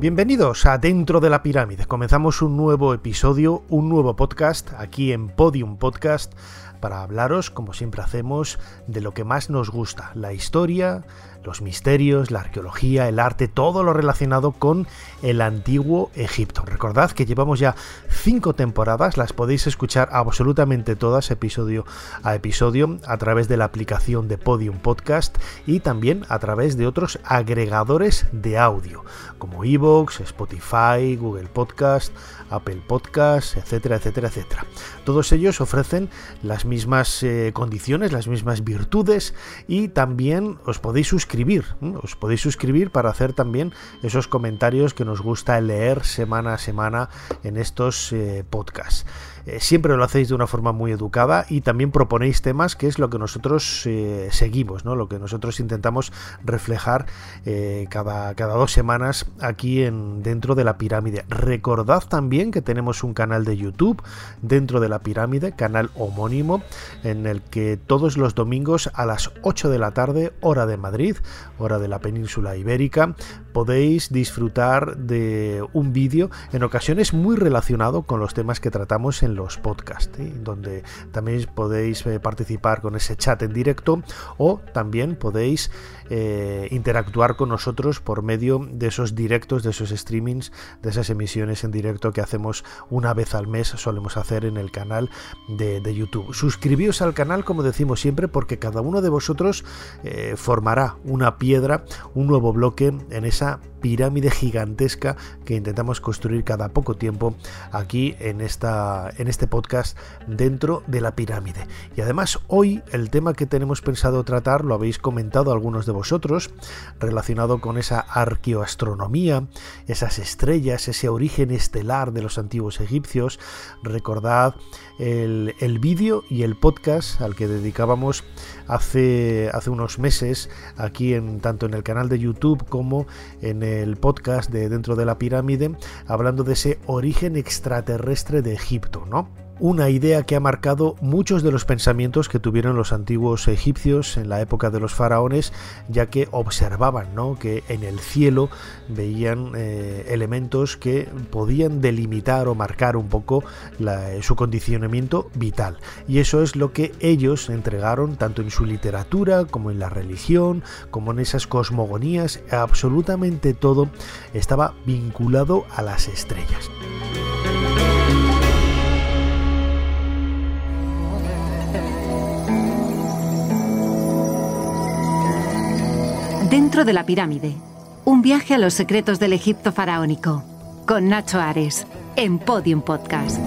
Bienvenidos a Dentro de la Pirámide. Comenzamos un nuevo episodio, un nuevo podcast aquí en Podium Podcast para hablaros, como siempre hacemos, de lo que más nos gusta, la historia, los misterios, la arqueología, el arte, todo lo relacionado con el antiguo Egipto. Recordad que llevamos ya cinco temporadas, las podéis escuchar absolutamente todas episodio a episodio a través de la aplicación de Podium Podcast y también a través de otros agregadores de audio como Evox, Spotify, Google Podcast, Apple Podcast, etcétera, etcétera, etcétera. Todos ellos ofrecen las mismas eh, condiciones, las mismas virtudes y también os podéis suscribir, os podéis suscribir para hacer también esos comentarios que nos gusta leer semana a semana en estos eh, podcasts. Eh, siempre lo hacéis de una forma muy educada y también proponéis temas que es lo que nosotros eh, seguimos, ¿no? lo que nosotros intentamos reflejar eh, cada, cada dos semanas aquí en, dentro de la pirámide. Recordad también que tenemos un canal de YouTube dentro de la pirámide, canal homónimo, en el que todos los domingos a las 8 de la tarde, hora de Madrid, hora de la península ibérica, podéis disfrutar de un vídeo en ocasiones muy relacionado con los temas que tratamos en los podcasts, donde también podéis eh, participar con ese chat en directo o también podéis eh, interactuar con nosotros por medio de esos directos, de esos streamings, de esas emisiones en directo que hacemos una vez al mes, solemos hacer en el canal de, YouTube. Suscribíos al canal, como decimos siempre, porque cada uno de vosotros eh, formará una piedra, un nuevo bloque en esa pirámide gigantesca que intentamos construir cada poco tiempo aquí en, esta, en este podcast dentro de la pirámide. Y además hoy el tema que tenemos pensado tratar, lo habéis comentado algunos de vosotros, relacionado con esa arqueoastronomía, esas estrellas, ese origen estelar de los antiguos egipcios. Recordad el, el vídeo y el podcast al que dedicábamos hace, hace unos meses aquí en tanto en el canal de YouTube como en el podcast de Dentro de la Pirámide, hablando de ese origen extraterrestre de Egipto, ¿no? Una idea que ha marcado muchos de los pensamientos que tuvieron los antiguos egipcios en la época de los faraones, ya que observaban ¿no? que en el cielo veían eh, elementos que podían delimitar o marcar un poco su condicionamiento vital. Y eso es lo que ellos entregaron tanto en su literatura como en la religión, como en esas cosmogonías, absolutamente todo estaba vinculado a las estrellas. Dentro de la pirámide. Un viaje a los secretos del Egipto faraónico. Con Nacho Ares. En Podium Podcast.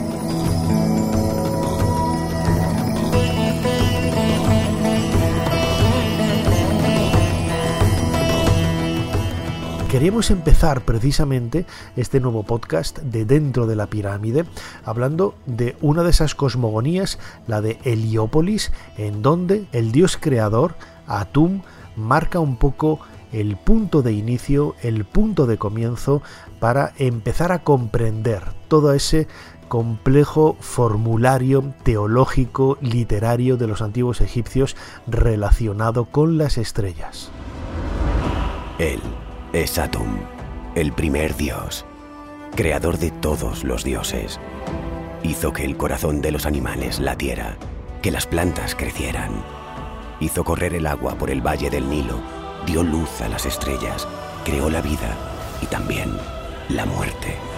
Queríamos empezar precisamente este nuevo podcast de Dentro de la Pirámide hablando de una de esas cosmogonías, la de Heliópolis, en donde el dios creador, Atum, marca un poco el punto de inicio, el punto de comienzo para empezar a comprender todo ese complejo formulario teológico literario de los antiguos egipcios relacionado con las estrellas. Él es Atum, el primer dios, creador de todos los dioses. Hizo que el corazón de los animales latiera, que las plantas crecieran hizo correr el agua por el valle del Nilo, dio luz a las estrellas, creó la vida y también la muerte.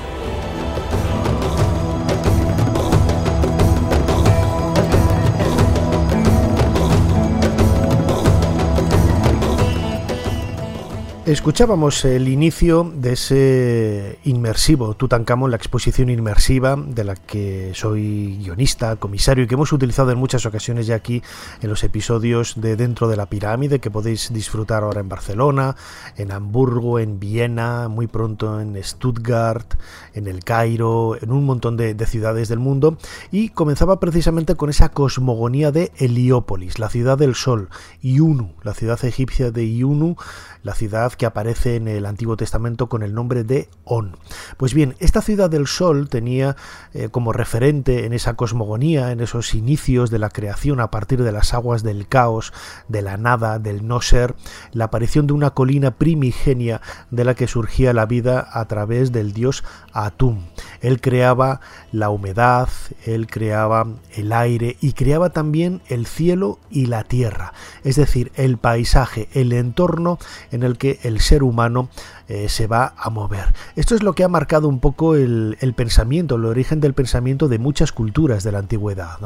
Escuchábamos el inicio de ese inmersivo Tutankamón, la exposición inmersiva de la que soy guionista, comisario y que hemos utilizado en muchas ocasiones ya aquí en los episodios de Dentro de la Pirámide que podéis disfrutar ahora en Barcelona, en Hamburgo, en Viena, muy pronto en Stuttgart, en el Cairo, en un montón de, de ciudades del mundo. Y comenzaba precisamente con esa cosmogonía de Heliópolis, la ciudad del sol, Iunu, la ciudad egipcia de Iunu, la ciudad que aparece en el Antiguo Testamento con el nombre de On. Pues bien, esta ciudad del sol tenía eh, como referente en esa cosmogonía, en esos inicios de la creación a partir de las aguas del caos, de la nada, del no ser, la aparición de una colina primigenia de la que surgía la vida a través del dios Atum. Él creaba la humedad, él creaba el aire y creaba también el cielo y la tierra, es decir, el paisaje, el entorno en el que el ser humano eh, se va a mover. Esto es lo que ha marcado un poco el, pensamiento, el origen del pensamiento de muchas culturas de la antigüedad.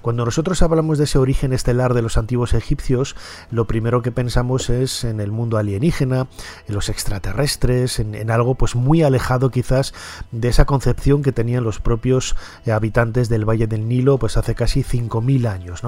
Cuando nosotros hablamos de ese origen estelar de los antiguos egipcios, lo primero que pensamos es en el mundo alienígena, en los extraterrestres, en, algo pues muy alejado quizás de esa concepción que tenían los propios habitantes del Valle del Nilo pues hace casi 5.000 años.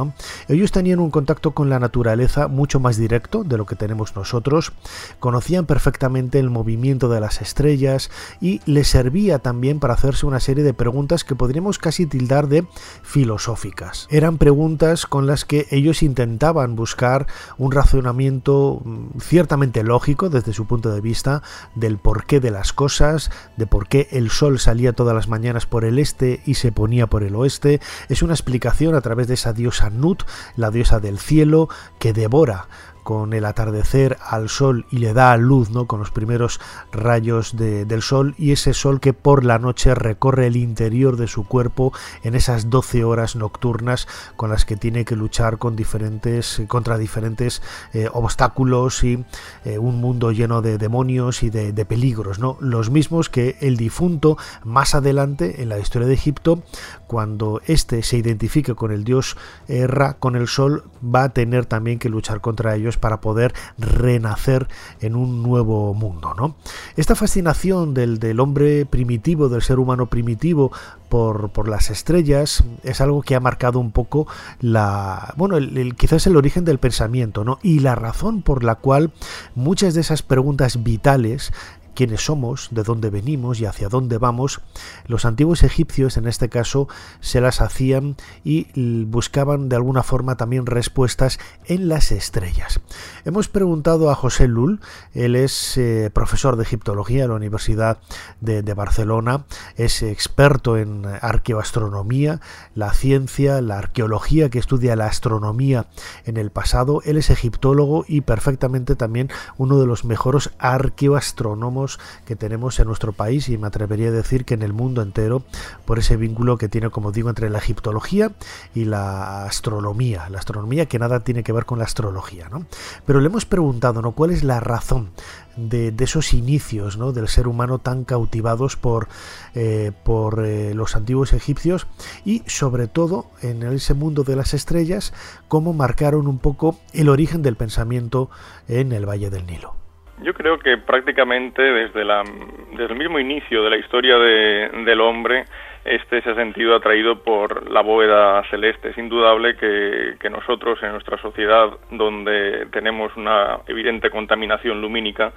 Ellos tenían un contacto con la naturaleza mucho más directo de lo que tenemos nosotros, conocían perfectamente el movimiento de las estrellas y le servía también para hacerse una serie de preguntas que podríamos casi tildar de filosóficas. Eran preguntas con las que ellos intentaban buscar un razonamiento mm, ciertamente lógico desde su punto de vista del porqué de las cosas, de por qué el sol salía todas las mañanas por el este y se ponía por el oeste. Es una explicación a través de esa diosa Nut, la diosa del cielo, que devora con el atardecer al sol y le da luz, ¿no? Con los primeros rayos del sol y ese sol que por la noche recorre el interior de su cuerpo en esas 12 horas nocturnas con las que tiene que luchar con diferentes, contra diferentes eh, obstáculos y eh, un mundo lleno de demonios y de, de, peligros, ¿no? Los mismos que el difunto más adelante en la historia de Egipto, cuando éste se identifique con el dios Ra, con el sol, va a tener también que luchar contra ellos para poder renacer en un nuevo mundo. ¿no? Esta fascinación del, del hombre primitivo, del ser humano primitivo, por, por, las estrellas es algo que ha marcado un poco la bueno quizás el origen del pensamiento no y la razón por la cual muchas de esas preguntas vitales quiénes somos, de dónde venimos y hacia dónde vamos, los antiguos egipcios en este caso se las hacían y buscaban de alguna forma también respuestas en las estrellas. Hemos preguntado a José Lul, él es eh, profesor de egiptología en la Universidad de, de Barcelona, es experto en arqueoastronomía, la ciencia, la arqueología que estudia la astronomía en el pasado, él es egiptólogo y perfectamente también uno de los mejores arqueoastrónomos que tenemos en nuestro país y me atrevería a decir que en el mundo entero por ese vínculo que tiene, como digo, entre la egiptología y la astronomía. La astronomía que nada tiene que ver con la astrología, ¿no? Pero le hemos preguntado, ¿no? ¿Cuál es la razón de, esos inicios ¿no? del ser humano tan cautivados por, eh, por eh, los antiguos egipcios y sobre todo en ese mundo de las estrellas, cómo marcaron un poco el origen del pensamiento en el Valle del Nilo. Yo creo que prácticamente desde, la, desde el mismo inicio de la historia de, del hombre, este se ha sentido atraído por la bóveda celeste. Es indudable que, que, nosotros en nuestra sociedad, donde tenemos una evidente contaminación lumínica,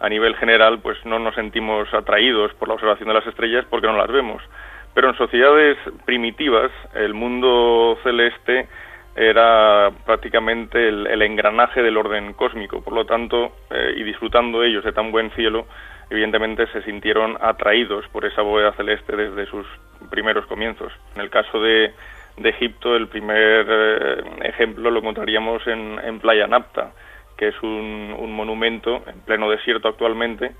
a nivel general, pues no nos sentimos atraídos por la observación de las estrellas porque no las vemos. Pero en sociedades primitivas, el mundo celeste era prácticamente el, engranaje del orden cósmico. Por lo tanto, eh, y disfrutando ellos de tan buen cielo, evidentemente se sintieron atraídos por esa bóveda celeste desde sus primeros comienzos. En el caso de, Egipto, el primer eh, ejemplo lo encontraríamos en, Playa Napta, que es un, monumento en pleno desierto actualmente,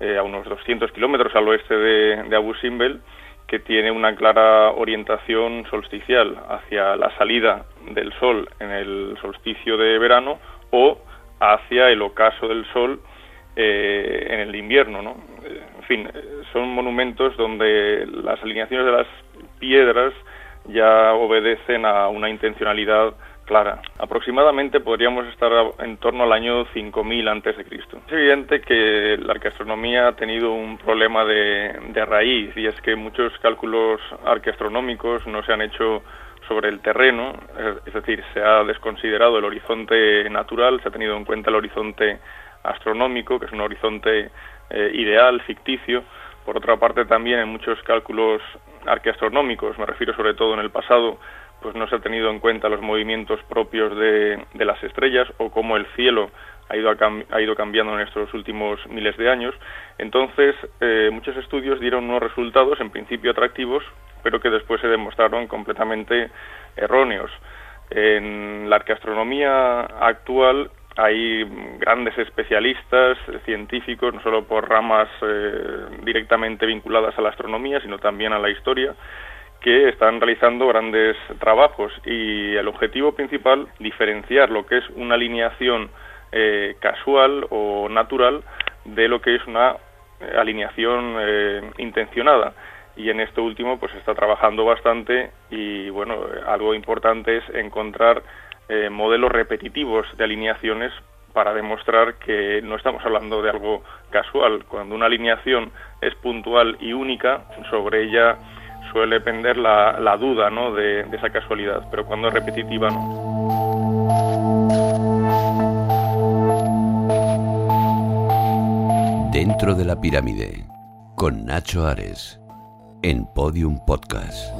eh, a unos 200 kilómetros al oeste de, de Abu Simbel, que tiene una clara orientación solsticial hacia la salida del sol en el solsticio de verano o hacia el ocaso del sol eh, en el invierno. ¿no? En fin, son monumentos donde las alineaciones de las piedras ya obedecen a una intencionalidad clara. Aproximadamente podríamos estar en torno al año 5000 antes de Cristo. Es evidente que la arqueastronomía ha tenido un problema de, de raíz y es que muchos cálculos arqueastronómicos no se han hecho sobre el terreno, es decir, se ha desconsiderado el horizonte natural, se ha tenido en cuenta el horizonte astronómico, que es un horizonte eh, ideal, ficticio. Por otra parte, también en muchos cálculos arqueastronómicos, me refiero sobre todo en el pasado, pues no se ha tenido en cuenta los movimientos propios de, las estrellas o cómo el cielo ha ido, ha ido cambiando en estos últimos miles de años. Entonces, eh, muchos estudios dieron unos resultados en principio atractivos, pero que después se demostraron completamente erróneos. En la arqueastronomía actual hay grandes especialistas, científicos, no solo por ramas eh, directamente vinculadas a la astronomía, sino también a la historia, que están realizando grandes trabajos y el objetivo principal, diferenciar lo que es una alineación eh, casual o natural de lo que es una eh, alineación eh, intencionada. Y en esto último pues está trabajando bastante y bueno algo importante es encontrar modelos repetitivos de alineaciones para demostrar que no estamos hablando de algo casual. Cuando una alineación es puntual y única sobre ella suele pender la, la duda ¿no? de, de esa casualidad, pero cuando es repetitiva no. Dentro de la pirámide, con Nacho Ares, en Podium Podcast.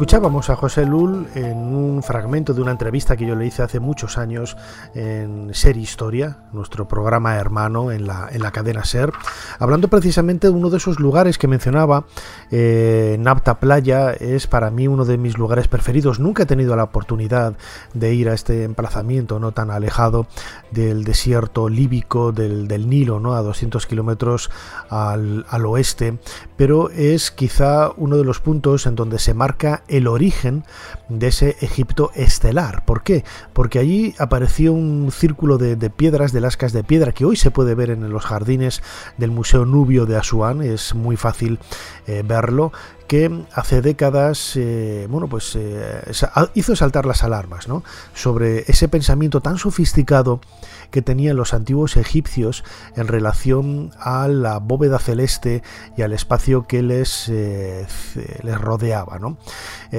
Escuchábamos a José Lul en un fragmento de una entrevista que yo le hice hace muchos años en Ser Historia, nuestro programa hermano en la, en la cadena Ser, hablando precisamente de uno de esos lugares que mencionaba. Eh, Napta Playa es para mí uno de mis lugares preferidos. Nunca he tenido la oportunidad de ir a este emplazamiento no tan alejado del desierto líbico del, del Nilo, ¿no? a 200 kilómetros al, al oeste, pero es quizá uno de los puntos en donde se marca el origen de ese Egipto estelar. ¿Por qué? Porque allí apareció un círculo de, piedras, de lascas de piedra, que hoy se puede ver en los jardines del Museo Nubio de Asuán, es muy fácil eh, verlo, que hace décadas eh, bueno, pues, eh, hizo saltar las alarmas ¿no? sobre ese pensamiento tan sofisticado que tenían los antiguos egipcios en relación a la bóveda celeste y al espacio que les, eh, les rodeaba. ¿no?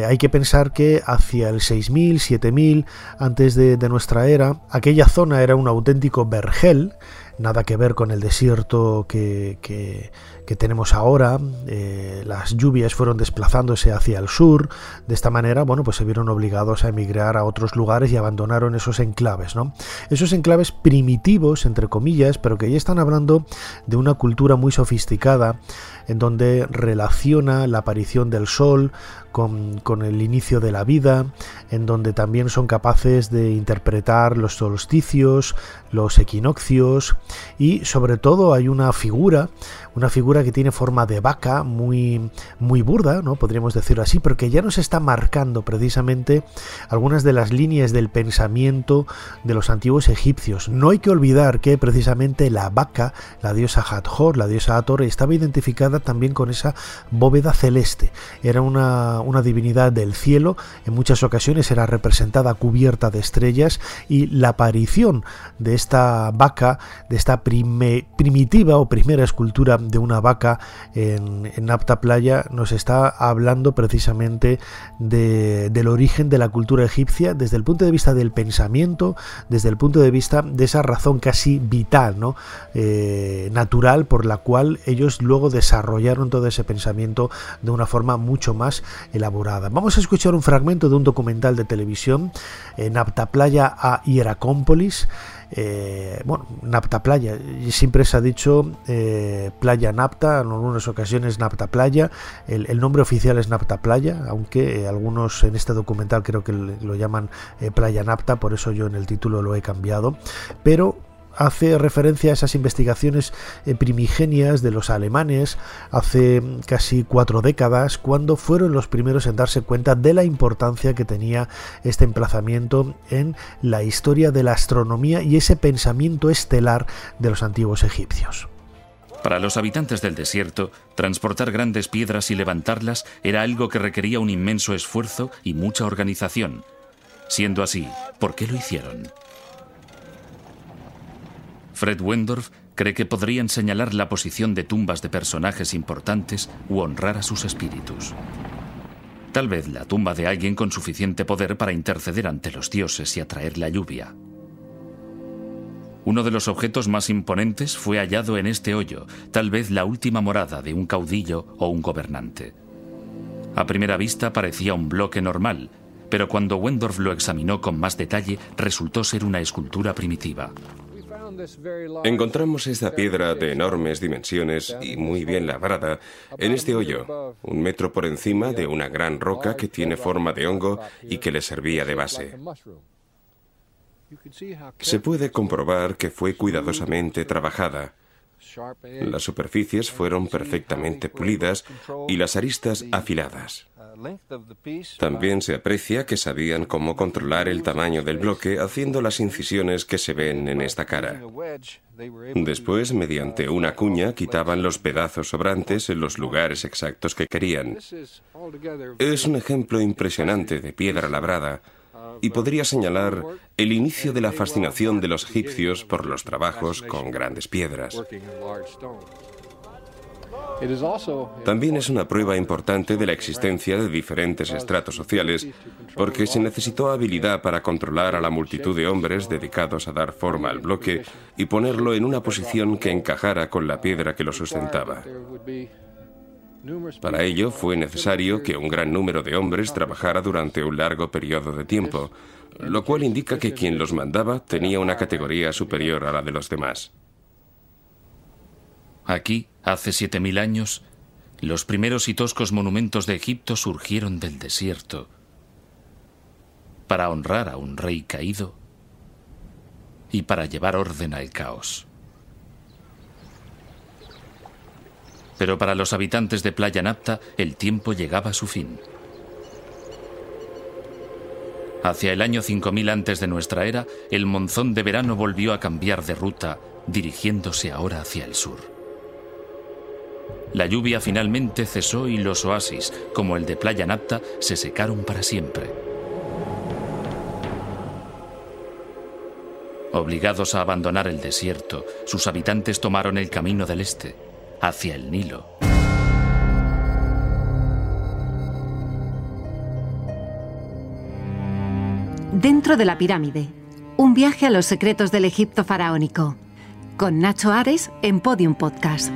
Hay que pensar que hacia el 6000, 7000 antes de, de nuestra era, aquella zona era un auténtico vergel, nada que ver con el desierto que, que, tenemos ahora. Eh, las lluvias fueron desplazándose hacia el sur. De esta manera, bueno, pues se vieron obligados a emigrar a otros lugares y abandonaron esos enclaves, ¿no? Esos enclaves primitivos, entre comillas, pero que ya están hablando de una cultura muy sofisticada en donde relaciona la aparición del sol con, el inicio de la vida, en donde también son capaces de interpretar los solsticios, los equinoccios y sobre todo hay una figura, una figura que tiene forma de vaca muy, muy burda, ¿no? podríamos decirlo así, pero que ya nos está marcando precisamente algunas de las líneas del pensamiento de los antiguos egipcios. No hay que olvidar que precisamente la vaca, la diosa Hathor, la diosa Hathor, estaba identificada también con esa bóveda celeste. Era una, una divinidad del cielo, en muchas ocasiones era representada cubierta de estrellas y la aparición de esta vaca, de esta primitiva o primera escultura de una vaca en, en Apta Playa, nos está hablando precisamente del origen de la cultura egipcia desde el punto de vista del pensamiento, desde el punto de vista de esa razón casi vital, ¿no? Eh, natural por la cual ellos luego desarrollaron todo ese pensamiento de una forma mucho más elaborada. Vamos a escuchar un fragmento de un documental de televisión en Apta Playa a Hieracómpolis. Eh, bueno, Napta Playa, siempre se ha dicho eh, Playa Napta, en algunas ocasiones Napta Playa, el, nombre oficial es Napta Playa, aunque eh, algunos en este documental creo que lo llaman Playa Napta, por eso yo en el título lo he cambiado, pero hace referencia a esas investigaciones eh, primigenias de los alemanes hace casi cuatro décadas, cuando fueron los primeros en darse cuenta de la importancia que tenía este emplazamiento en la historia de la astronomía y ese pensamiento estelar de los antiguos egipcios. Para los habitantes del desierto, transportar grandes piedras y levantarlas era algo que requería un inmenso esfuerzo y mucha organización. Siendo así, ¿por qué lo hicieron? Fred Wendorf cree que podrían señalar la posición de tumbas de personajes importantes u honrar a sus espíritus. Tal vez la tumba de alguien con suficiente poder para interceder ante los dioses y atraer la lluvia. Uno de los objetos más imponentes fue hallado en este hoyo, tal vez la última morada de un caudillo o un gobernante. A primera vista parecía un bloque normal, pero cuando Wendorf lo examinó con más detalle resultó ser una escultura primitiva. Encontramos esta piedra de enormes dimensiones y muy bien labrada en este hoyo, un metro por encima de una gran roca que tiene forma de hongo y que le servía de base. Se puede comprobar que fue cuidadosamente trabajada. Las superficies fueron perfectamente pulidas y las aristas afiladas. También se aprecia que sabían cómo controlar el tamaño del bloque haciendo las incisiones que se ven en esta cara. Después, mediante una cuña, quitaban los pedazos sobrantes en los lugares exactos que querían. Es un ejemplo impresionante de piedra labrada y podría señalar el inicio de la fascinación de los egipcios por los trabajos con grandes piedras. También es una prueba importante de la existencia de diferentes estratos sociales, porque se necesitó habilidad para controlar a la multitud de hombres dedicados a dar forma al bloque y ponerlo en una posición que encajara con la piedra que lo sustentaba. Para ello fue necesario que un gran número de hombres trabajara durante un largo periodo de tiempo, lo cual indica que quien los mandaba tenía una categoría superior a la de los demás. Aquí, hace 7.000 años, los primeros y toscos monumentos de Egipto surgieron del desierto para honrar a un rey caído y para llevar orden al caos. pero para los habitantes de Playa Napta el tiempo llegaba a su fin. Hacia el año 5000 antes de nuestra era, el monzón de verano volvió a cambiar de ruta, dirigiéndose ahora hacia el sur. La lluvia finalmente cesó y los oasis, como el de Playa Napta, se secaron para siempre. Obligados a abandonar el desierto, sus habitantes tomaron el camino del este hacia el Nilo. Dentro de la pirámide, un viaje a los secretos del Egipto faraónico, con Nacho Ares en Podium Podcast.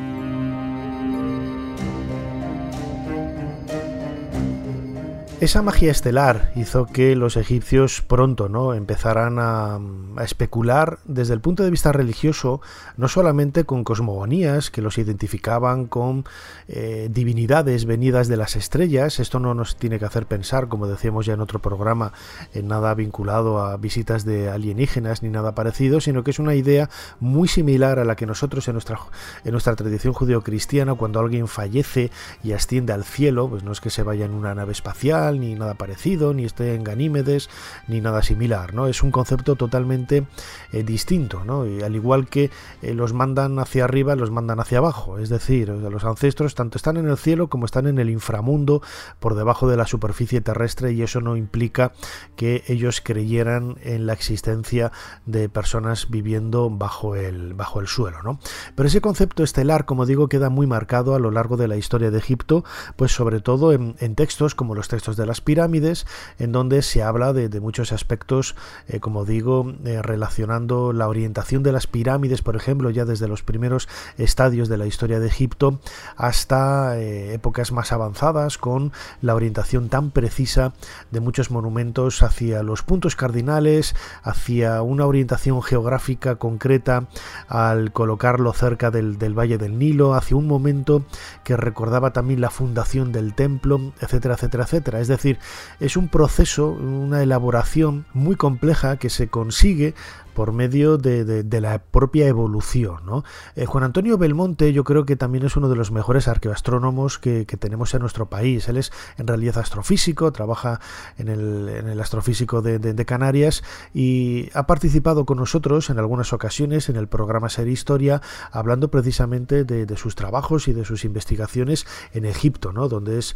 Esa magia estelar hizo que los egipcios pronto ¿no? empezaran a, especular desde el punto de vista religioso, no solamente con cosmogonías que los identificaban con eh, divinidades venidas de las estrellas, esto no nos tiene que hacer pensar, como decíamos ya en otro programa, en nada vinculado a visitas de alienígenas ni nada parecido, sino que es una idea muy similar a la que nosotros en nuestra, en nuestra tradición judeocristiana, cuando alguien fallece y asciende al cielo, pues no es que se vaya en una nave espacial, ni nada parecido, ni esté en Ganímedes, ni nada similar, ¿no? Es un concepto totalmente eh, distinto, ¿no? Y al igual que eh, los mandan hacia arriba, los mandan hacia abajo, es decir, los ancestros tanto están en el cielo como están en el inframundo, por debajo de la superficie terrestre, y eso no implica que ellos creyeran en la existencia de personas viviendo bajo el, bajo el suelo, ¿no? Pero ese concepto estelar, como digo, queda muy marcado a lo largo de la historia de Egipto, pues sobre todo en, en textos como los textos de las pirámides, en donde se habla de, muchos aspectos, eh, como digo, eh, relacionando la orientación de las pirámides, por ejemplo, ya desde los primeros estadios de la historia de Egipto hasta eh, épocas más avanzadas, con la orientación tan precisa de muchos monumentos hacia los puntos cardinales, hacia una orientación geográfica concreta al colocarlo cerca del, del Valle del Nilo, hacia un momento que recordaba también la fundación del templo, etcétera, etcétera, etcétera. Es decir, es un proceso, una elaboración muy compleja que se consigue por medio de, la propia evolución. ¿no? Eh, Juan Antonio Belmonte yo creo que también es uno de los mejores arqueoastrónomos que, tenemos en nuestro país. Él es en realidad astrofísico, trabaja en el, astrofísico de, Canarias y ha participado con nosotros en algunas ocasiones en el programa Ser Historia, hablando precisamente de, sus trabajos y de sus investigaciones en Egipto, ¿no? donde es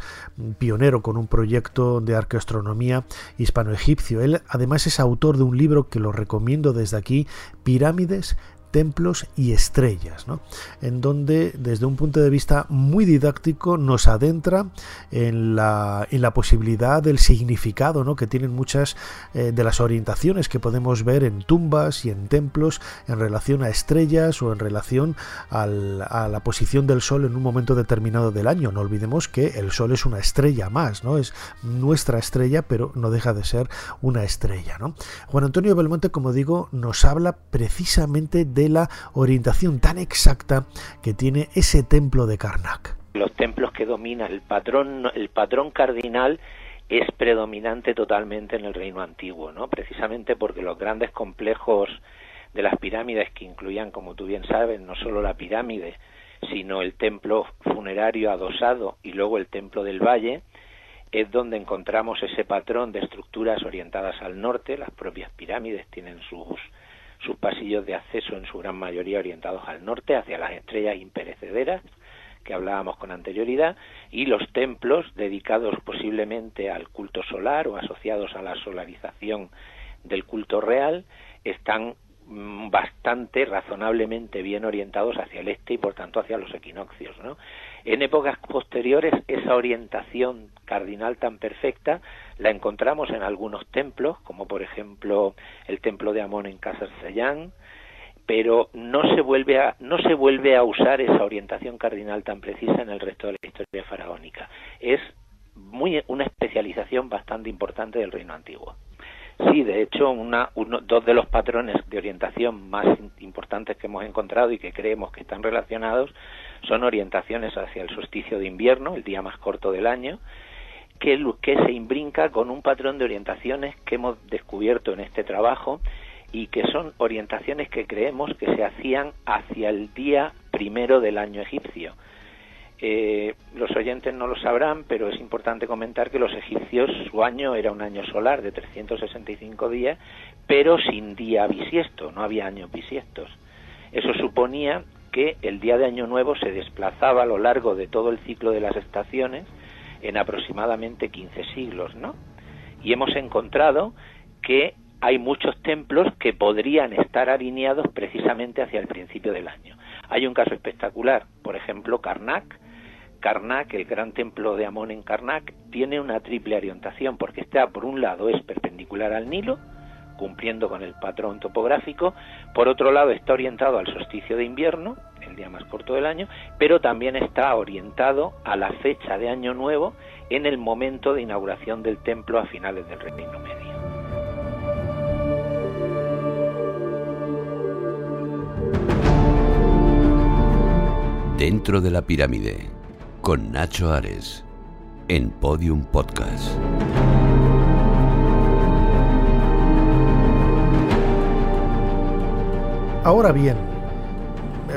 pionero con un proyecto de arqueoastronomía hispano-egipcio. Él además es autor de un libro que lo recomiendo desde aquí, Pirámides templos y estrellas, ¿no? en donde desde un punto de vista muy didáctico nos adentra en la, en la posibilidad del significado ¿no? que tienen muchas eh, de las orientaciones que podemos ver en tumbas y en templos en relación a estrellas o en relación a la posición del Sol en un momento determinado del año. No olvidemos que el Sol es una estrella más, ¿no? es nuestra estrella, pero no deja de ser una estrella. ¿no? Juan Antonio Belmonte, como digo, nos habla precisamente de de la orientación tan exacta que tiene ese templo de Karnak. Los templos que dominan el patrón, el patrón cardinal es predominante totalmente en el reino antiguo, ¿no? Precisamente porque los grandes complejos de las pirámides que incluían, como tú bien sabes, no solo la pirámide, sino el templo funerario adosado y luego el templo del valle, es donde encontramos ese patrón de estructuras orientadas al norte, las propias pirámides tienen sus sus pasillos de acceso en su gran mayoría orientados al norte, hacia las estrellas imperecederas que hablábamos con anterioridad, y los templos dedicados posiblemente al culto solar o asociados a la solarización del culto real, están mm, bastante razonablemente bien orientados hacia el este y por tanto hacia los equinoccios. ¿no? En épocas posteriores esa orientación cardinal tan perfecta la encontramos en algunos templos, como por ejemplo el templo de Amón en Casar-Sellán, pero no se vuelve a no se vuelve a usar esa orientación cardinal tan precisa en el resto de la historia faraónica. Es muy una especialización bastante importante del reino antiguo. Sí, de hecho, una, uno, dos de los patrones de orientación más importantes que hemos encontrado y que creemos que están relacionados son orientaciones hacia el solsticio de invierno, el día más corto del año, que, se imbrinca con un patrón de orientaciones que hemos descubierto en este trabajo y que son orientaciones que creemos que se hacían hacia el día primero del año egipcio eh, los oyentes no lo sabrán, pero es importante comentar que los egipcios su año era un año solar de 365 días, pero sin día bisiesto, no había años bisiestos. Eso suponía que el día de Año Nuevo se desplazaba a lo largo de todo el ciclo de las estaciones en aproximadamente 15 siglos, ¿no? Y hemos encontrado que hay muchos templos que podrían estar alineados precisamente hacia el principio del año. Hay un caso espectacular, por ejemplo, Karnak, Karnak, el gran templo de Amón en Karnak, tiene una triple orientación porque está, por un lado, es perpendicular al Nilo, cumpliendo con el patrón topográfico, por otro lado está orientado al solsticio de invierno, día más corto del año, pero también está orientado a la fecha de Año Nuevo en el momento de inauguración del templo a finales del Reino Medio. Dentro de la pirámide con Nacho Ares en Podium Podcast. Ahora bien,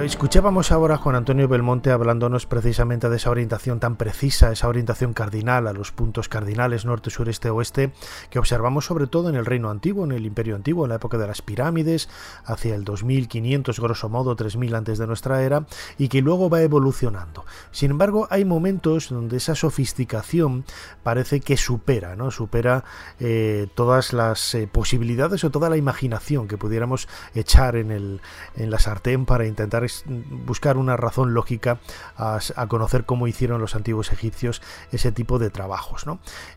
Escuchábamos ahora a Juan Antonio Belmonte hablándonos precisamente de esa orientación tan precisa, esa orientación cardinal a los puntos cardinales norte, sureste, oeste, que observamos sobre todo en el Reino Antiguo, en el Imperio Antiguo, en la época de las pirámides, hacia el 2500, grosso modo 3000 antes de nuestra era, y que luego va evolucionando. Sin embargo, hay momentos donde esa sofisticación parece que supera, ¿no? Supera eh, todas las eh, posibilidades o toda la imaginación que pudiéramos echar en, el, en la sartén para intentar buscar una razón lógica a, conocer cómo hicieron los antiguos egipcios ese tipo de trabajos.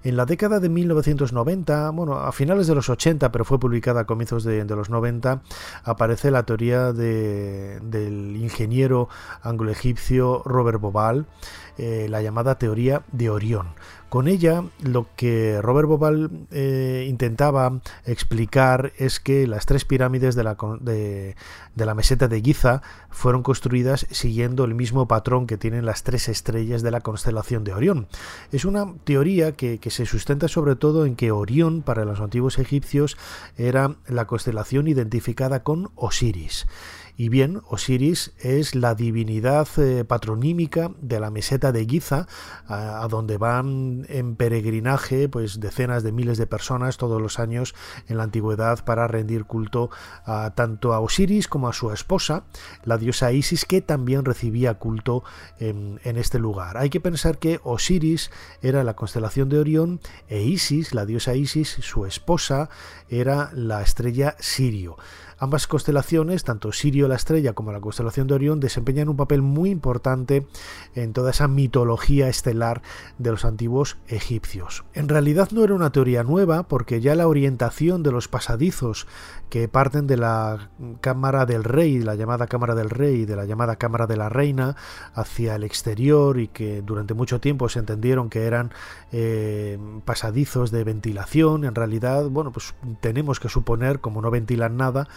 En la década de 1990, bueno, a finales de los 80, pero fue publicada a comienzos de, los 90, aparece la teoría del ingeniero anglo-egipcio Robert Bobal, eh, la llamada teoría de Orión Con ella lo que Robert Bobal eh, intentaba explicar es que las tres pirámides de la, meseta de Giza fueron construidas siguiendo el mismo patrón que tienen las tres estrellas de la constelación de Orión. Es una teoría que se sustenta sobre todo en que Orión para los antiguos egipcios era la constelación identificada con Osiris. Y bien, Osiris es la divinidad eh, patronímica de la meseta de Giza, a, donde van en peregrinaje pues decenas de miles de personas todos los años en la antigüedad para rendir culto a, tanto a Osiris como a su esposa, la diosa Isis, que también recibía culto en, en este lugar. Hay que pensar que Osiris era la constelación de Orión e Isis, la diosa Isis, su esposa, era la estrella Sirio. Ambas constelaciones, tanto Sirio la estrella como la constelación de Orión, desempeñan un papel muy importante en toda esa mitología estelar de los antiguos egipcios. En realidad no era una teoría nueva porque ya la orientación de los pasadizos que parten de la cámara del rey, la llamada cámara del rey, de la llamada cámara de la reina, hacia el exterior y que durante mucho tiempo se entendieron que eran eh, pasadizos de ventilación, en realidad, bueno, pues tenemos que suponer, como no ventilan nada,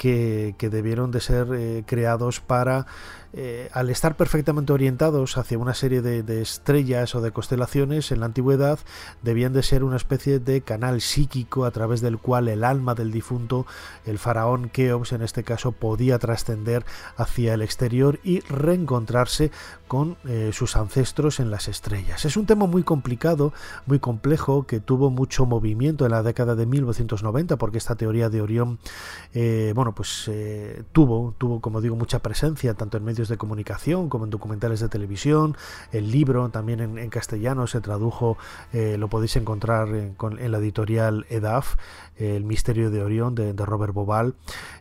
que, debieron de ser eh, creados para eh, al estar perfectamente orientados hacia una serie de, estrellas o de constelaciones en la antigüedad, debían de ser una especie de canal psíquico a través del cual el alma del difunto, el faraón Keops en este caso, podía trascender hacia el exterior y reencontrarse con eh, sus ancestros en las estrellas. Es un tema muy complicado, muy complejo, que tuvo mucho movimiento en la década de 1990, porque esta teoría de Orión, eh, pues tuvo, tuvo, como digo, mucha presencia tanto en medios de comunicación, como en documentales de televisión. El libro también en, castellano se tradujo, eh, lo podéis encontrar en, la editorial EDAF, El misterio de Orión de, Robert Bobal,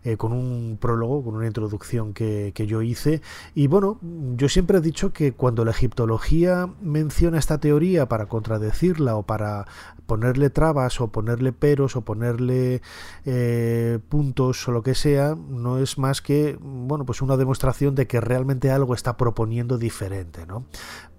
eh, con un prólogo, con una introducción que yo hice. Y bueno, yo siempre he dicho que cuando la egiptología menciona esta teoría para contradecirla o para ponerle trabas o ponerle peros o ponerle eh, puntos o lo que sea, no es más que bueno pues una demostración de que realmente algo está proponiendo diferente, ¿no?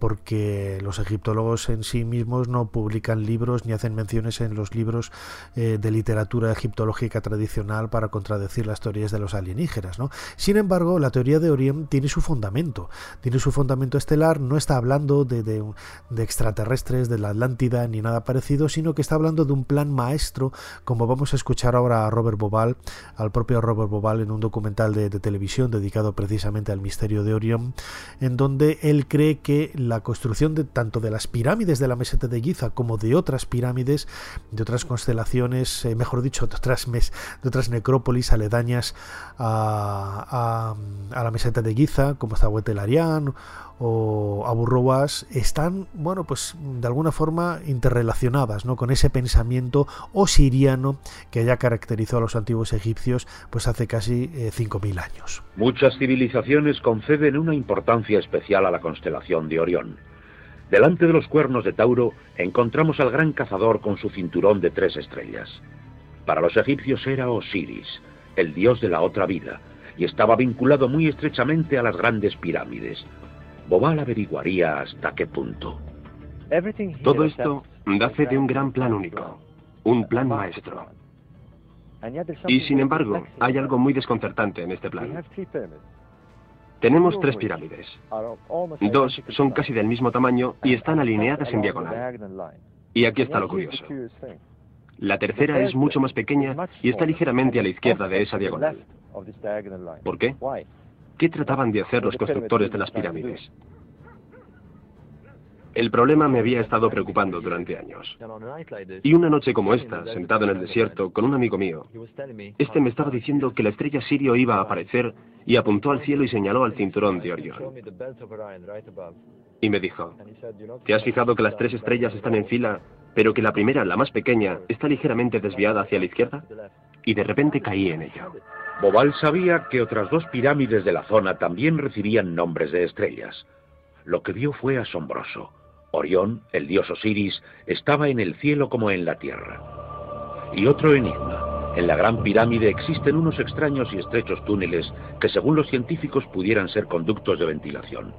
Porque los egiptólogos en sí mismos no publican libros ni hacen menciones en los libros eh, de literatura egiptológica tradicional para contradecir las teorías de los alienígenas. Sin embargo, la teoría de Orión tiene su fundamento, tiene su fundamento estelar, no está hablando de, extraterrestres, de la Atlántida ni nada parecido, sino que está hablando de un plan maestro, como vamos a escuchar ahora a Robert Bobal, al propio Robert Bobal en un documental de, televisión dedicado precisamente al misterio de Orión, en donde él cree que construcción de tanto de las pirámides de la meseta de Giza como de otras pirámides, de otras constelaciones, eh, mejor dicho, de otras, de otras necrópolis aledañas a, a, la meseta de Giza, como Zahuetelarián o Aburroas están, bueno, pues de alguna forma interrelacionadas, ¿no? Con ese pensamiento osiriano que haya caracterizó a los antiguos egipcios, pues hace casi 5.000 eh, años. Muchas civilizaciones conceden una importancia especial a la constelación de Orión. Delante de los cuernos de Tauro encontramos al gran cazador con su cinturón de tres estrellas. Para los egipcios era Osiris, el dios de la otra vida, y estaba vinculado muy estrechamente a las grandes pirámides, Bobal averiguaría hasta qué punto. Todo esto da fe de un gran plan único, un plan maestro. Y sin embargo, hay algo muy desconcertante en este plan. Tenemos tres pirámides. Dos son casi del mismo tamaño y están alineadas en diagonal. Y aquí está lo curioso. La tercera es mucho más pequeña y está ligeramente a la izquierda de esa diagonal. ¿Por qué? ¿Qué trataban de hacer los constructores de las pirámides? El problema me había estado preocupando durante años. Y una noche como esta, sentado en el desierto con un amigo mío, este me estaba diciendo que la estrella Sirio iba a aparecer y apuntó al cielo y señaló al cinturón de Orión. Y me dijo, ¿te has fijado que las tres estrellas están en fila, pero que la primera, la más pequeña, está ligeramente desviada hacia la izquierda? Y de repente caí en ello. Bobal sabía que otras dos pirámides de la zona también recibían nombres de estrellas. Lo que vio fue asombroso. Orión, el dios Osiris, estaba en el cielo como en la tierra. Y otro enigma. En la Gran Pirámide existen unos extraños y estrechos túneles que según los científicos pudieran ser conductos de ventilación.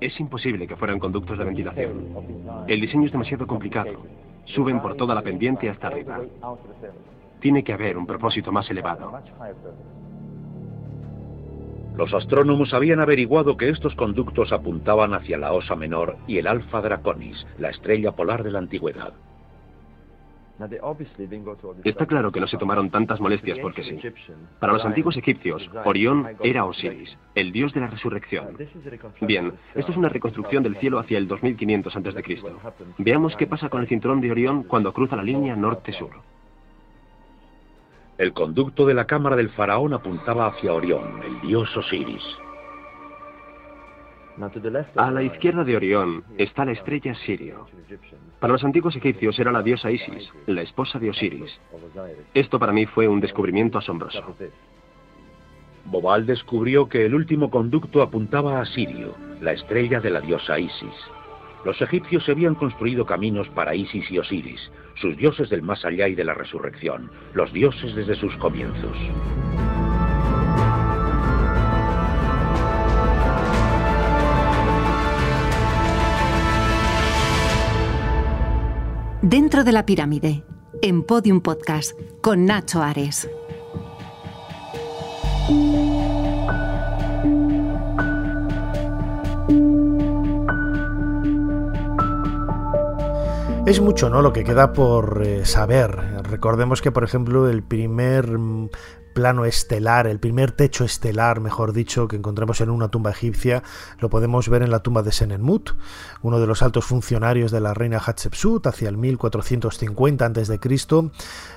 Es imposible que fueran conductos de ventilación. El diseño es demasiado complicado. Suben por toda la pendiente hasta arriba. Tiene que haber un propósito más elevado. Los astrónomos habían averiguado que estos conductos apuntaban hacia la Osa Menor y el Alfa Draconis, la estrella polar de la antigüedad. Está claro que no se tomaron tantas molestias porque sí. Para los antiguos egipcios, Orión era Osiris, el dios de la resurrección. Bien, esto es una reconstrucción del cielo hacia el 2500 a.C. Veamos qué pasa con el cinturón de Orión cuando cruza la línea norte-sur. El conducto de la cámara del faraón apuntaba hacia Orión, el dios Osiris. A la izquierda de Orión está la estrella Sirio. Para los antiguos egipcios era la diosa Isis, la esposa de Osiris. Esto para mí fue un descubrimiento asombroso. Bobal descubrió que el último conducto apuntaba a Sirio, la estrella de la diosa Isis. Los egipcios se habían construido caminos para Isis y Osiris, sus dioses del más allá y de la resurrección, los dioses desde sus comienzos. Dentro de la pirámide, en Podium Podcast, con Nacho Ares. Es mucho, ¿no? Lo que queda por eh, saber. Recordemos que, por ejemplo, el primer mm, plano estelar, el primer techo estelar, mejor dicho, que encontramos en una tumba egipcia, lo podemos ver en la tumba de Senenmut, uno de los altos funcionarios de la reina Hatshepsut hacia el 1450 a.C.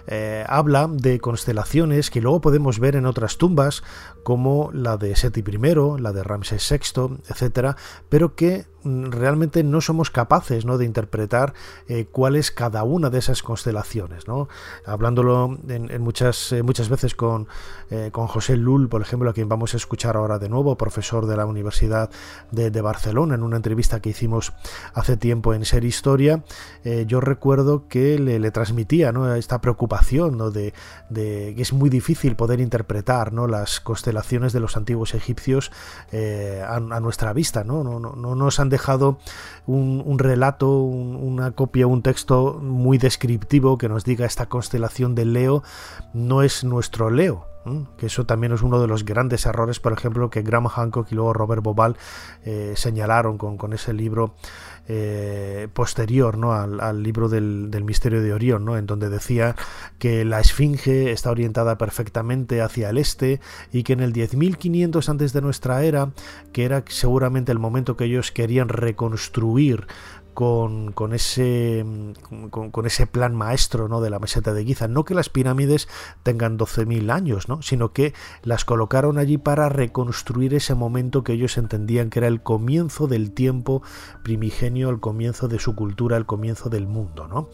Eh, habla de constelaciones que luego podemos ver en otras tumbas, como la de Seti I, la de Ramsés VI, etcétera, pero que realmente no somos capaces ¿no? de interpretar eh, cuál es cada una de esas constelaciones. ¿no? Hablándolo en, muchas, eh, muchas veces con, eh, con José Lull, por ejemplo, a quien vamos a escuchar ahora de nuevo, profesor de la Universidad de, Barcelona, en una entrevista que hicimos hace tiempo en Ser Historia, yo recuerdo que le, transmitía ¿no? esta preocupación ¿no? de, de, que es muy difícil poder interpretar ¿no? las constelaciones de los antiguos egipcios a, nuestra vista. ¿no? No, no, nos han dejado un, relato, una copia, un texto muy descriptivo que nos diga esta constelación de Leo no es nuestro Leo, que eso también es uno de los grandes errores, por ejemplo, que Graham Hancock y luego Robert Bobal eh, señalaron con, con, ese libro eh, posterior ¿no? al, libro del, misterio de Orión, ¿no? en donde decía que la esfinge está orientada perfectamente hacia el este y que en el 10.500 antes de nuestra era, que era seguramente el momento que ellos querían reconstruir con, ese, con, ese plan maestro ¿no? de la meseta de Giza. No que las pirámides tengan 12.000 años, ¿no? sino que las colocaron allí para reconstruir ese momento que ellos entendían que era el comienzo del tiempo primigenio, el comienzo de su cultura, el comienzo del mundo. ¿no?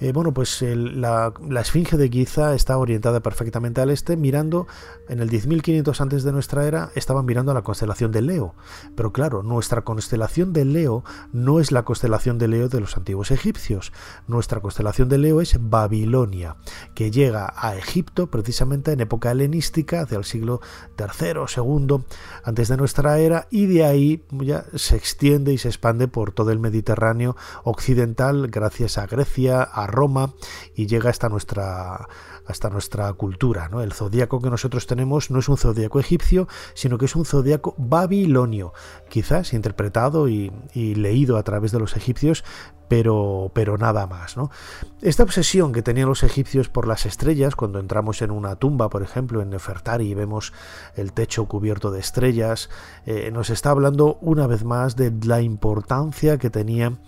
Eh, bueno, pues la, esfinge de Giza está orientada perfectamente al este, mirando en el 10.500 antes de nuestra era, estaban mirando a la constelación de Leo. Pero claro, nuestra constelación de Leo no es la constelación de Leo de los antiguos egipcios. Nuestra constelación de Leo es Babilonia, que llega a Egipto precisamente en época helenística, hacia el siglo III o II antes de nuestra era, y de ahí ya se extiende y se expande por todo el Mediterráneo occidental, gracias a Grecia, a Roma y llega hasta nuestra hasta nuestra cultura. ¿no? El zodíaco que nosotros tenemos no es un zodíaco egipcio, sino que es un zodíaco babilonio, quizás interpretado y, leído a través de los egipcios, pero, pero nada más. ¿no? Esta obsesión que tenían los egipcios por las estrellas, cuando entramos en una tumba, por ejemplo, en Nefertari, y vemos el techo cubierto de estrellas, eh, nos está hablando una vez más de la importancia que tenía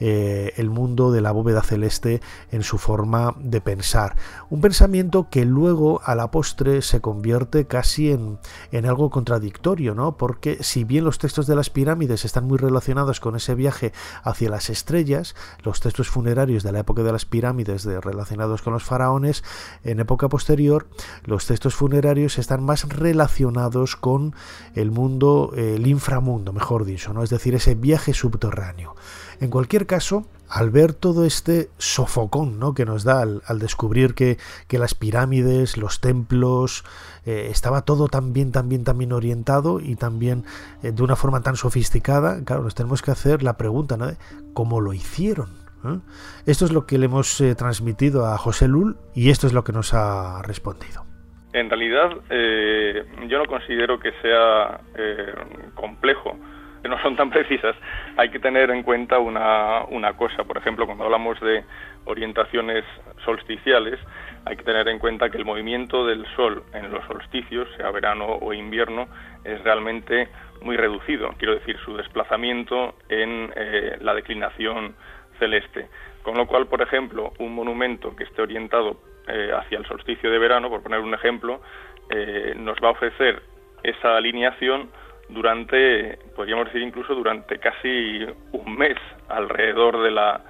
eh, el mundo de la bóveda celeste en su forma de pensar. Un pensamiento que luego a la postre se convierte casi en, en algo contradictorio, ¿no? Porque si bien los textos de las pirámides están muy relacionados con ese viaje hacia las estrellas, los textos funerarios de la época de las pirámides de, relacionados con los faraones, en época posterior, los textos funerarios están más relacionados con el mundo, el inframundo, mejor dicho, ¿no? Es decir, ese viaje subterráneo. En cualquier caso, al ver todo este sofocón ¿no? que nos da al, descubrir que, las pirámides, los templos, eh, estaba todo tan bien, tan bien, tan bien orientado y también eh, de una forma tan sofisticada, claro, nos tenemos que hacer la pregunta, ¿no? ¿Cómo lo hicieron? ¿Eh? Esto es lo que le hemos transmitido a José Lul y esto es lo que nos ha respondido. En realidad, yo no considero que sea complejo que no son tan precisas, hay que tener en cuenta una, una cosa. Por ejemplo, cuando hablamos de orientaciones solsticiales, hay que tener en cuenta que el movimiento del Sol en los solsticios, sea verano o invierno, es realmente muy reducido. Quiero decir, su desplazamiento en eh, la declinación celeste. Con lo cual, por ejemplo, un monumento que esté orientado eh, hacia el solsticio de verano, por poner un ejemplo, eh, nos va a ofrecer esa alineación durante, podríamos decir incluso durante casi un mes alrededor de la,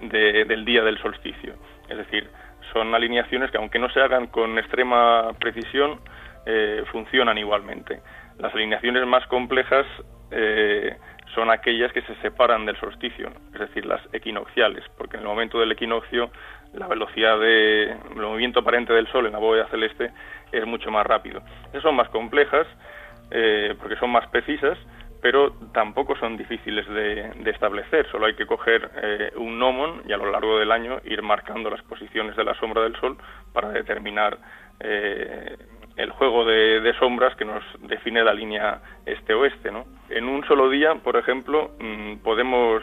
del día del solsticio. Es decir, son alineaciones que aunque no se hagan con extrema precisión, eh, funcionan igualmente. Las alineaciones más complejas eh, son aquellas que se separan del solsticio, es decir, las equinocciales, porque en el momento del equinoccio la velocidad de el movimiento aparente del Sol en la bóveda celeste es mucho más rápido. Esas son más complejas eh, porque son más precisas, pero tampoco son difíciles de, establecer. Solo hay que coger eh, un gnomon y a lo largo del año ir marcando las posiciones de la sombra del Sol para determinar eh, el juego de, sombras que nos define la línea este-oeste. ¿no? En un solo día, por ejemplo, mm, podemos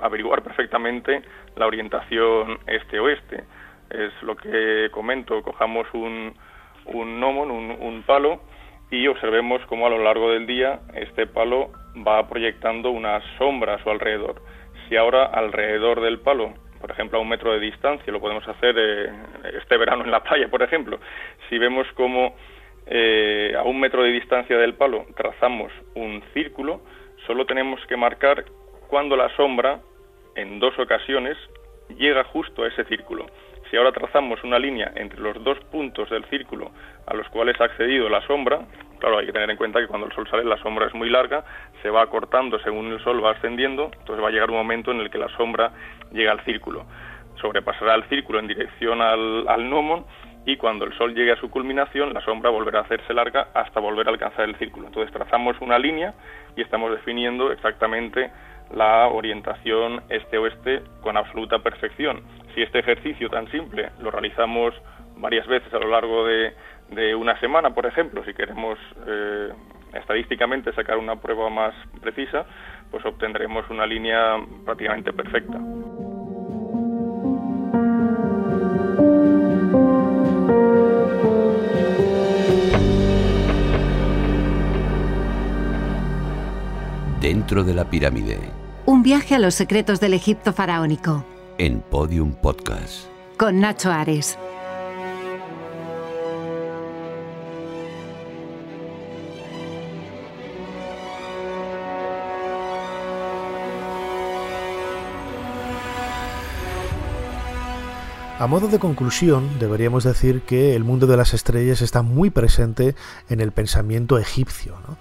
averiguar perfectamente la orientación este-oeste. Es lo que comento, cojamos un, un gnomon, un palo, y observemos cómo a lo largo del día este palo va proyectando una sombra a su alrededor. Si ahora alrededor del palo, por ejemplo a un metro de distancia, lo podemos hacer eh, este verano en la playa, por ejemplo, si vemos cómo eh, a un metro de distancia del palo trazamos un círculo, solo tenemos que marcar cuando la sombra, en dos ocasiones, llega justo a ese círculo. Si ahora trazamos una línea entre los dos puntos del círculo a los cuales ha accedido la sombra, claro, hay que tener en cuenta que cuando el sol sale la sombra es muy larga, se va acortando según el sol va ascendiendo, entonces va a llegar un momento en el que la sombra llega al círculo. Sobrepasará el círculo en dirección al, al gnomon y cuando el sol llegue a su culminación, la sombra volverá a hacerse larga hasta volver a alcanzar el círculo. Entonces trazamos una línea y estamos definiendo exactamente la orientación este-oeste con absoluta perfección. Si este ejercicio tan simple lo realizamos varias veces a lo largo de, una semana, por ejemplo, si queremos eh, estadísticamente sacar una prueba más precisa, pues obtendremos una línea prácticamente perfecta. Dentro de la pirámide. Un viaje a los secretos del Egipto faraónico. En Podium Podcast. Con Nacho Ares. A modo de conclusión, deberíamos decir que el mundo de las estrellas está muy presente en el pensamiento egipcio. ¿no?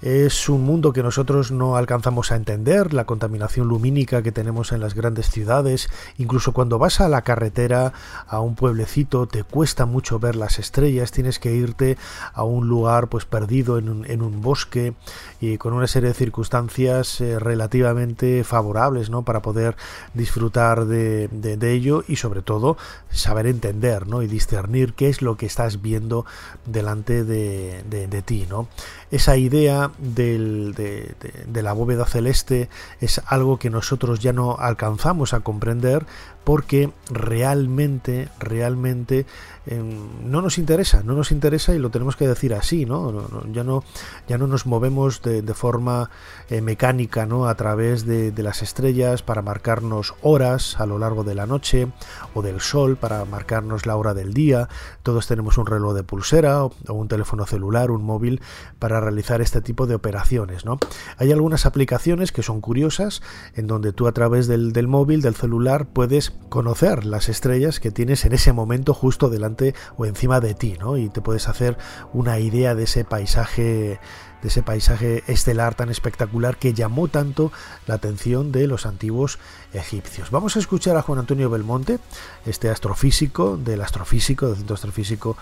Es un mundo que nosotros no alcanzamos a entender, la contaminación lumínica que tenemos en las grandes ciudades, incluso cuando vas a la carretera, a un pueblecito, te cuesta mucho ver las estrellas, tienes que irte a un lugar pues perdido en un, bosque y con una serie de circunstancias eh, relativamente favorables ¿no? para poder disfrutar de, ello y sobre todo saber entender ¿no? y discernir qué es lo que estás viendo delante de, de ti. ¿no? esa idea de, la bóveda celeste es algo que nosotros ya no alcanzamos a comprender porque realmente, realmente em, no nos interesa, no nos interesa y lo tenemos que decir así, ¿no? ya, no ya no nos movemos de, forma eh, mecánica, ¿no? A través de, las estrellas para marcarnos horas a lo largo de la noche o del sol para marcarnos la hora del día. Todos tenemos un reloj de pulsera o, un teléfono celular, un móvil para realizar este tipo de operaciones, ¿no? Hay algunas aplicaciones que son curiosas en donde tú a través del, del móvil, del celular, puedes conocer las estrellas que tienes en ese momento justo delante o encima de ti, ¿no? Y te puedes hacer una idea de ese paisaje de ese paisaje estelar tan espectacular que llamó tanto la atención de los antiguos egipcios. Vamos a escuchar a Juan Antonio Belmonte, este astrofísico del astrofísico, del centro astrofísico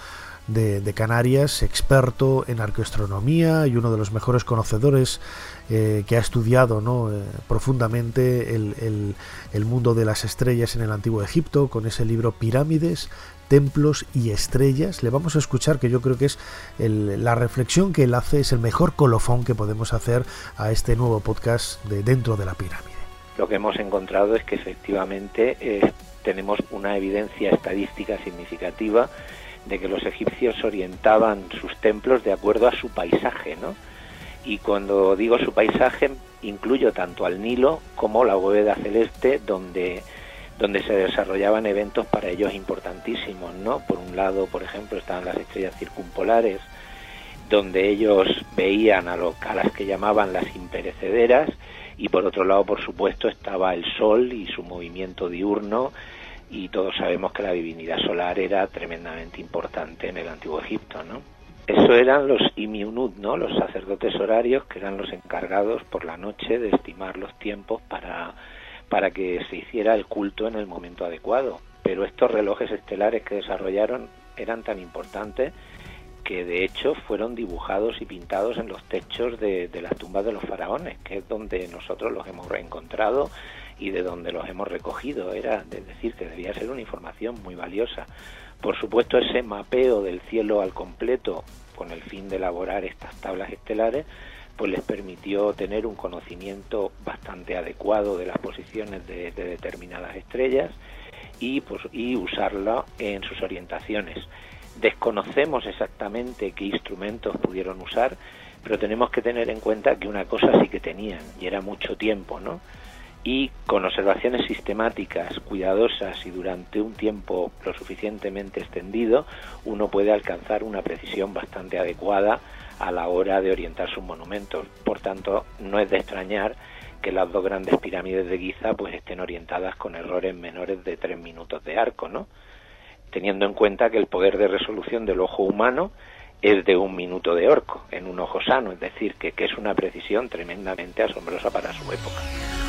de, Canarias, experto en arqueoastronomía y uno de los mejores conocedores eh, que ha estudiado. Eh, profundamente el, el, mundo de las estrellas en el antiguo Egipto, con ese libro Pirámides, Templos y Estrellas. Le vamos a escuchar que yo creo que es la reflexión que él hace, es el mejor colofón que podemos hacer a este nuevo podcast de Dentro de la Pirámide. Lo que hemos encontrado es que efectivamente eh, tenemos una evidencia estadística significativa de que los egipcios orientaban sus templos de acuerdo a su paisaje, ¿no? Y cuando digo su paisaje, incluyo tanto al Nilo como la bóveda celeste, donde, donde se desarrollaban eventos para ellos importantísimos, ¿no? Por un lado, por ejemplo, estaban las estrellas circumpolares, donde ellos veían a, lo, a las que llamaban las imperecederas, y por otro lado, por supuesto, estaba el Sol y su movimiento diurno, y todos sabemos que la divinidad solar era tremendamente importante en el antiguo Egipto, ¿no? Eso eran los imiunud, ¿no? Los sacerdotes horarios que eran los encargados por la noche de estimar los tiempos para, para que se hiciera el culto en el momento adecuado. Pero estos relojes estelares que desarrollaron eran tan importantes que de hecho fueron dibujados y pintados en los techos de, las tumbas de los faraones, que es donde nosotros los hemos reencontrado y de donde los hemos recogido. Era de decir que debía ser una información muy valiosa. Por supuesto, ese mapeo del cielo al completo, con el fin de elaborar estas tablas estelares, pues les permitió tener un conocimiento bastante adecuado de las posiciones de, determinadas estrellas y, pues, y usarla en sus orientaciones. Desconocemos exactamente qué instrumentos pudieron usar, pero tenemos que tener en cuenta que una cosa sí que tenían, y era mucho tiempo, ¿no? y con observaciones sistemáticas, cuidadosas y durante un tiempo lo suficientemente extendido, uno puede alcanzar una precisión bastante adecuada a la hora de orientar sus monumentos. Por tanto, no es de extrañar que las dos grandes pirámides de Giza pues estén orientadas con errores menores de tres minutos de arco, ¿no? Teniendo en cuenta que el poder de resolución del ojo humano es de un minuto de orco en un ojo sano, es decir, que, que es una precisión tremendamente asombrosa para su época.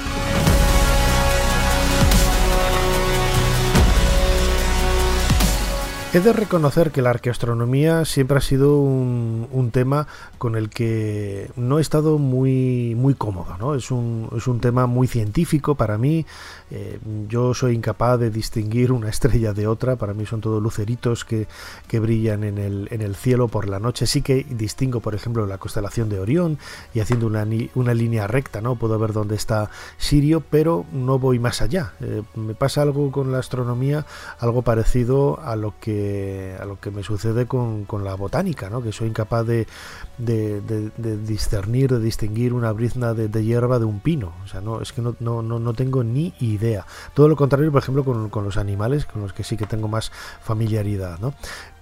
He de reconocer que la arqueoastronomía siempre ha sido un, tema con el que no he estado muy, muy cómodo. ¿no? Es, un, es un tema muy científico para mí. Eh, yo soy incapaz de distinguir una estrella de otra. Para mí son todos luceritos que, que brillan en el, en el, cielo por la noche. Sí que distingo, por ejemplo, la constelación de Orión y haciendo una, una línea recta, ¿no? Puedo ver dónde está Sirio, pero no voy más allá. Eh, me pasa algo con la astronomía, algo parecido a lo que a lo que me sucede con, la botánica, ¿no? que soy incapaz de, discernir, de distinguir una brizna de, hierba de un pino. O sea, no, es que no, no, no, tengo ni idea. Todo lo contrario, por ejemplo, con, con, los animales, con los que sí que tengo más familiaridad. ¿no?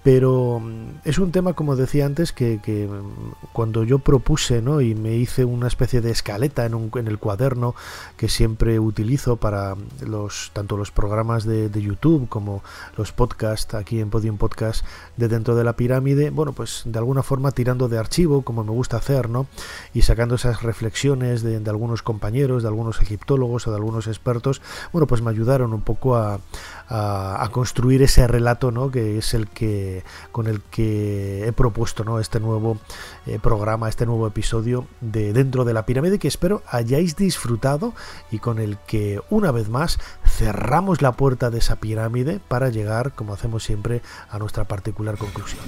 Pero mm, es un tema, como decía antes, que, mm, cuando yo propuse ¿no? y me hice una especie de escaleta en, un, en el cuaderno que siempre utilizo para los tanto los programas de, YouTube como los podcasts aquí en Podium Podcast de dentro de la pirámide, bueno, pues de alguna forma tirando de archivo, como me gusta hacer, ¿no? y sacando esas reflexiones de, de algunos compañeros, de algunos egiptólogos o de algunos expertos, bueno, pues me ayudaron un poco a, a, construir ese relato ¿no? que es el que con el que he propuesto ¿no? este nuevo eh, programa, este nuevo episodio de Dentro de la Pirámide que espero hayáis disfrutado y con el que una vez más cerramos la puerta de esa pirámide para llegar, como hacemos siempre, a nuestra particular conclusión.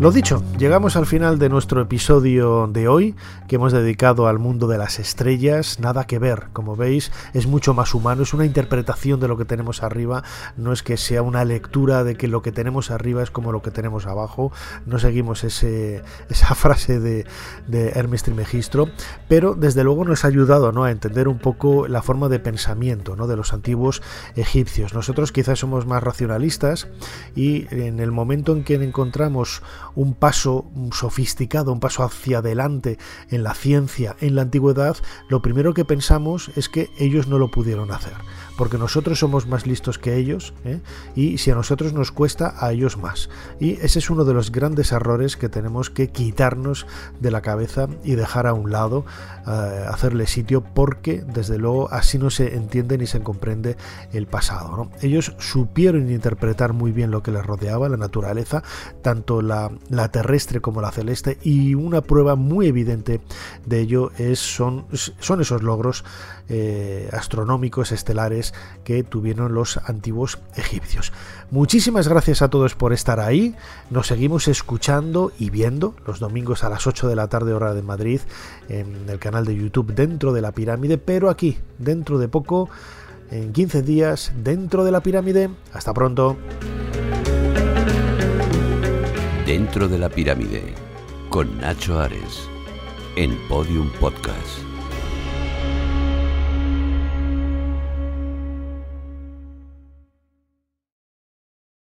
Lo dicho, llegamos al final de nuestro episodio de hoy, que hemos dedicado al mundo de las estrellas. Nada que ver, como veis, es mucho más humano, es una interpretación de lo que tenemos arriba, no es que sea una lectura de que lo que tenemos arriba es como lo que tenemos abajo, no seguimos ese, esa frase de, de Hermes Trimegistro, pero desde luego nos ha ayudado ¿no? a entender un poco la forma de pensamiento ¿no? de los antiguos egipcios. Nosotros quizás somos más racionalistas y en el momento en que encontramos un paso sofisticado, un paso hacia adelante en la ciencia, en la antigüedad, lo primero que pensamos es que ellos no lo pudieron hacer porque nosotros somos más listos que ellos ¿eh? y si a nosotros nos cuesta, a ellos más. Y ese es uno de los grandes errores que tenemos que quitarnos de la cabeza y dejar a un lado, eh, hacerle sitio, porque desde luego así no se entiende ni se comprende el pasado. Ellos supieron interpretar muy bien lo que les rodeaba, la naturaleza, tanto la, terrestre como la celeste, y una prueba muy evidente de ello es, son, son esos logros eh, astronómicos estelares que tuvieron los antiguos egipcios. Muchísimas gracias a todos por estar ahí. Nos seguimos escuchando y viendo los domingos a las 8 de la tarde hora de Madrid en el canal de YouTube dentro de la pirámide, pero aquí, dentro de poco, en 15 días, dentro de la pirámide. Hasta pronto. Dentro de la pirámide, con Nacho Ares, en Podium Podcast.